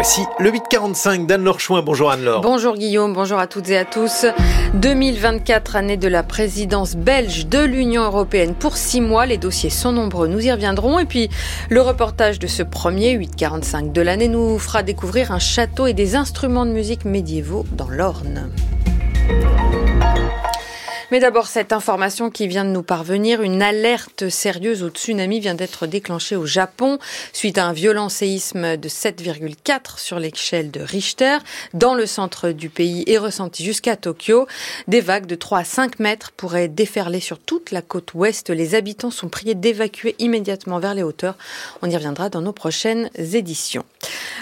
Voici le 845 d'Anne-Laure Chouin. Bonjour Anne-Laure. Bonjour Guillaume, bonjour à toutes et à tous. 2024, année de la présidence belge de l'Union européenne pour six mois. Les dossiers sont nombreux, nous y reviendrons. Et puis, le reportage de ce premier 845 de l'année nous fera découvrir un château et des instruments de musique médiévaux dans l'Orne. Mais d'abord, cette information qui vient de nous parvenir, une alerte sérieuse au tsunami vient d'être déclenchée au Japon suite à un violent séisme de 7,4 sur l'échelle de Richter dans le centre du pays et ressenti jusqu'à Tokyo. Des vagues de 3 à 5 mètres pourraient déferler sur toute la côte ouest. Les habitants sont priés d'évacuer immédiatement vers les hauteurs. On y reviendra dans nos prochaines éditions.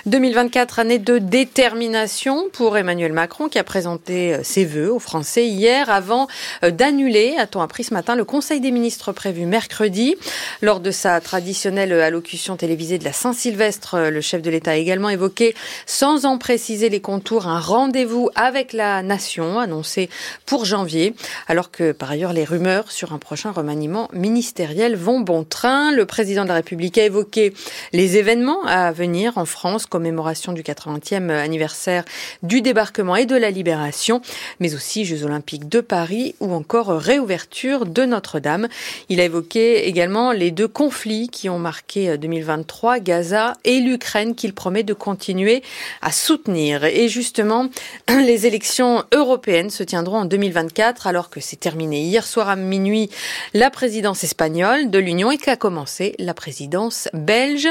2024, année de détermination pour Emmanuel Macron qui a présenté euh, ses vœux aux Français hier avant euh, d'annuler, a-t-on appris ce matin, le Conseil des ministres prévu mercredi. Lors de sa traditionnelle allocution télévisée de la Saint-Sylvestre, euh, le chef de l'État a également évoqué, sans en préciser les contours, un rendez-vous avec la nation annoncé pour janvier, alors que par ailleurs les rumeurs sur un prochain remaniement ministériel vont bon train. Le président de la République a évoqué les événements à venir en France, commémoration du 80e anniversaire du débarquement et de la libération, mais aussi Jeux olympiques de Paris ou encore réouverture de Notre-Dame. Il a évoqué également les deux conflits qui ont marqué 2023, Gaza et l'Ukraine, qu'il promet de continuer à soutenir. Et justement, les élections européennes se tiendront en 2024, alors que c'est terminé hier soir à minuit la présidence espagnole de l'Union et qu'a commencé la présidence belge.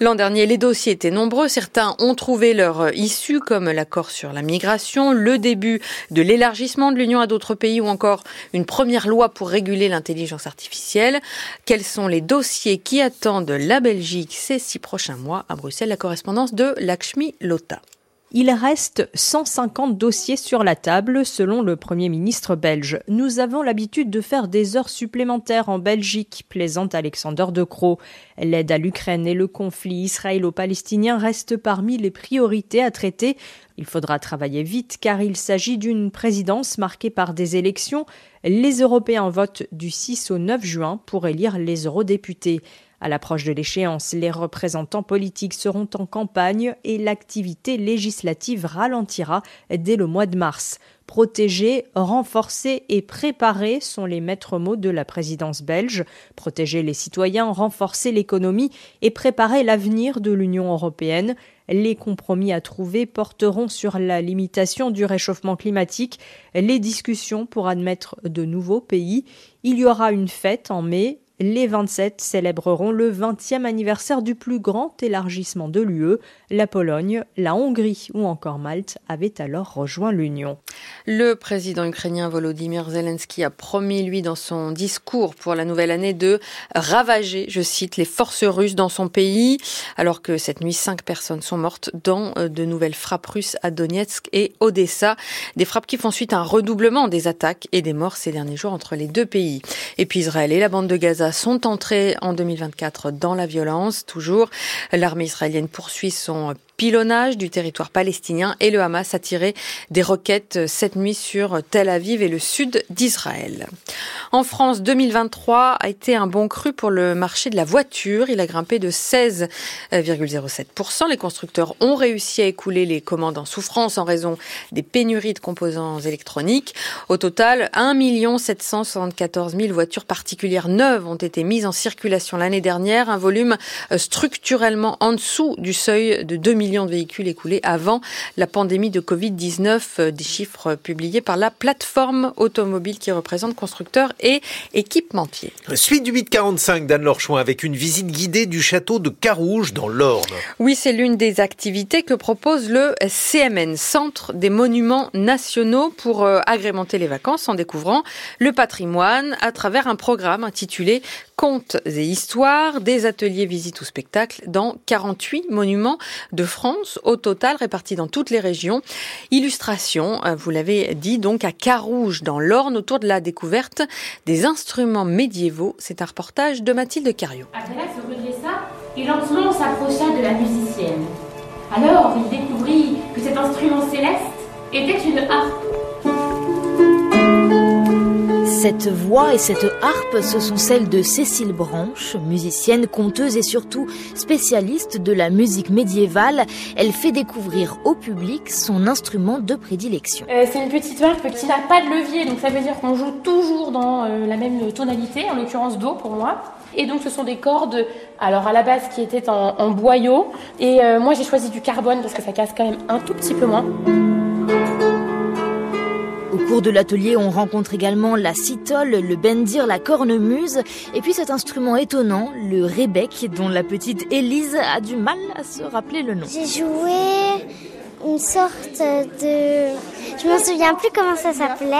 L'an dernier, les dossiers étaient nombreux. Ont trouvé leur issue, comme l'accord sur la migration, le début de l'élargissement de l'Union à d'autres pays ou encore une première loi pour réguler l'intelligence artificielle. Quels sont les dossiers qui attendent la Belgique ces six prochains mois? À Bruxelles, la correspondance de Lakshmi Lota. Il reste 150 dossiers sur la table, selon le Premier ministre belge. Nous avons l'habitude de faire des heures supplémentaires en Belgique, plaisante Alexander De Croo. L'aide à l'Ukraine et le conflit israélo-palestinien restent parmi les priorités à traiter. Il faudra travailler vite car il s'agit d'une présidence marquée par des élections. Les Européens votent du 6 au 9 juin pour élire les eurodéputés. À l'approche de l'échéance, les représentants politiques seront en campagne et l'activité législative ralentira dès le mois de mars. Protéger, renforcer et préparer sont les maîtres mots de la présidence belge. Protéger les citoyens, renforcer l'économie et préparer l'avenir de l'Union européenne. Les compromis à trouver porteront sur la limitation du réchauffement climatique, les discussions pour admettre de nouveaux pays. Il y aura une fête en mai les 27 célébreront le 20e anniversaire du plus grand élargissement de l'UE. La Pologne, la Hongrie ou encore Malte avaient alors rejoint l'Union. Le président ukrainien Volodymyr Zelensky a promis, lui, dans son discours pour la nouvelle année, de ravager, je cite, les forces russes dans son pays, alors que cette nuit, cinq personnes sont mortes dans euh, de nouvelles frappes russes à Donetsk et Odessa. Des frappes qui font suite à un redoublement des attaques et des morts ces derniers jours entre les deux pays. Et puis Israël et la bande de Gaza sont entrés en 2024 dans la violence. Toujours, l'armée israélienne poursuit son pilonnage du territoire palestinien et le Hamas a tiré des roquettes cette nuit sur Tel Aviv et le sud d'Israël. En France, 2023 a été un bon cru pour le marché de la voiture. Il a grimpé de 16,07%. Les constructeurs ont réussi à écouler les commandes en souffrance en raison des pénuries de composants électroniques. Au total, 1 774 000 voitures particulières neuves ont été mises en circulation l'année dernière, un volume structurellement en dessous du seuil de 2 millions de véhicules écoulés avant la pandémie de Covid-19, euh, des chiffres publiés par la plateforme automobile qui représente constructeurs et équipementiers. Suite du 845 d'Anne Lorchouin avec une visite guidée du château de Carouge dans l'Orne. Oui, c'est l'une des activités que propose le CMN, Centre des Monuments Nationaux, pour euh, agrémenter les vacances en découvrant le patrimoine à travers un programme intitulé Contes et histoires, des ateliers visites ou spectacles dans 48 monuments de France, au total répartis dans toutes les régions. Illustration, euh, vous l'avez dit, donc à Carouge, dans l'Orne, autour de la découverte des instruments médiévaux. C'est un reportage de Mathilde Cario. Lentement s'approcha de la musicienne. Alors il découvrit que cet instrument céleste était une harpe. Cette voix et cette harpe, ce sont celles de Cécile Branche, musicienne, conteuse et surtout spécialiste de la musique médiévale. Elle fait découvrir au public son instrument de prédilection. Euh, c'est une petite harpe qui n'a pas de levier, donc ça veut dire qu'on joue toujours dans euh, la même tonalité, en l'occurrence Do pour moi. Et donc ce sont des cordes, alors à la base qui étaient en, boyau. Et euh, moi j'ai choisi du carbone parce que ça casse quand même un tout petit peu moins. Au cours de l'atelier, on rencontre également la citole, le bendir, la cornemuse, et puis cet instrument étonnant, le rebec, dont la petite Élise a du mal à se rappeler le nom. J'ai joué une sorte de... Je me souviens plus comment ça s'appelait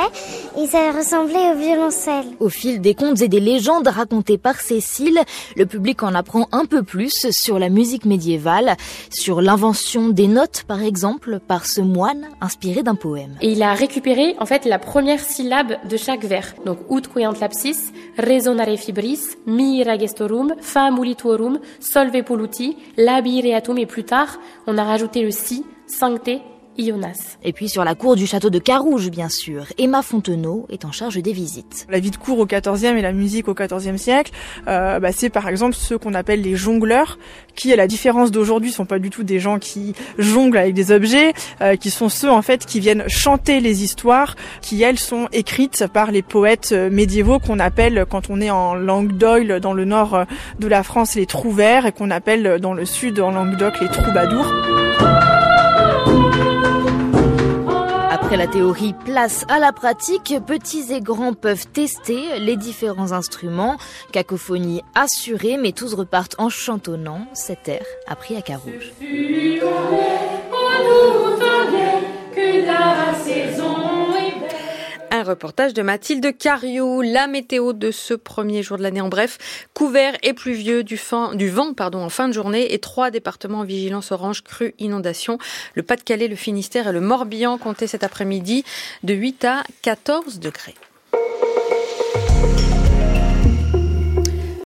et ça ressemblait au violoncelle. Au fil des contes et des légendes racontées par Cécile, le public en apprend un peu plus sur la musique médiévale, sur l'invention des notes par exemple par ce moine inspiré d'un poème. Et il a récupéré en fait la première syllabe de chaque vers. Donc ut quiant lapsis, resonare fibris, mi ragestorum, fa mulituorum, solve poluti, labireatum et plus tard, on a rajouté le si Sancté Ionas. Et puis sur la cour du château de Carouge, bien sûr, Emma Fontenot est en charge des visites. La vie de cour au XIVe et la musique au XIVe siècle, euh, bah, c'est par exemple ceux qu'on appelle les jongleurs, qui, à la différence d'aujourd'hui, sont pas du tout des gens qui jonglent avec des objets, euh, qui sont ceux en fait qui viennent chanter les histoires, qui elles sont écrites par les poètes euh, médiévaux qu'on appelle, quand on est en Languedoc, dans le nord de la France, les trouvères, et qu'on appelle dans le sud, en Languedoc, les troubadours. Après la théorie, place à la pratique. Petits et grands peuvent tester les différents instruments. Cacophonie assurée, mais tous repartent en chantonnant cet air appris à Carouge. Un reportage de Mathilde Cariou. La météo de ce premier jour de l'année en bref. Couvert et pluvieux du, vent en fin de journée et trois départements en vigilance orange crue inondation. Le Pas-de-Calais, le Finistère et le Morbihan comptaient cet après-midi de 8 à 14 degrés.